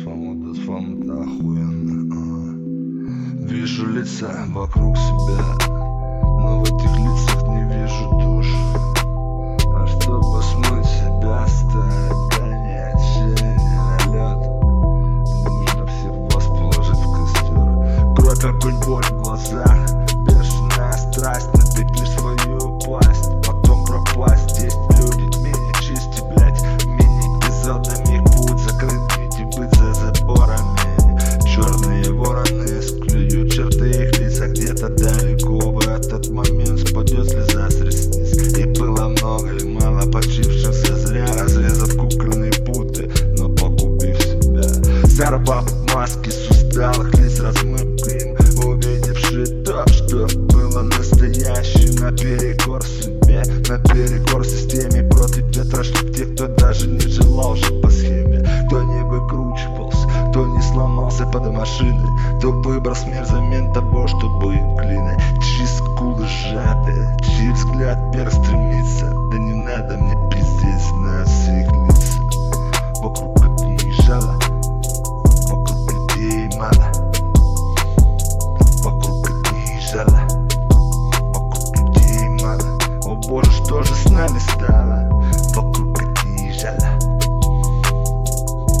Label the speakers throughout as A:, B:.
A: Досфам, досфам, это охуенно а. Вижу лица вокруг себя Но в этих лицах не вижу душ. А чтобы смыть себя страдания Отчаяние на лед Нужно всех вас положить в костер Кровь, огонь, боль в глазах. Маски с усталых лиц размыв им Увидевши то, что было настоящим Наперекор судьбе, наперекор системе. Против ветра шли те, кто даже не желал жить по схеме. Кто не выкручивался, кто не сломался под машиной. Кто выбрал смерть взамен того, чтобы глиной Чьи скулы сжаты, чьи взгляд вверх стремится. Да не надо мне пиздец на боже, что же с нами стало? Вокруг жало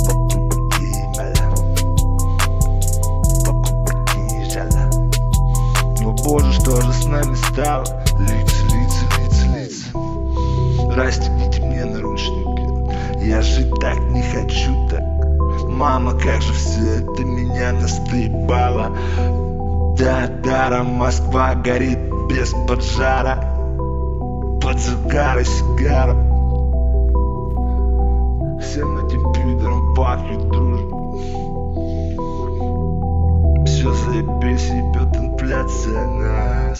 A: Вокруг мало Вокруг жало О боже, что же с нами стало? Лица, лица, лица, лица. Расстегните мне наручники Я жить так не хочу так. Мама, как же все это меня настыбало Да, даром Москва горит без поджара Под загары сигара Всем этим пидорам пахнет дружба. Все заебись, ебет инфляция нас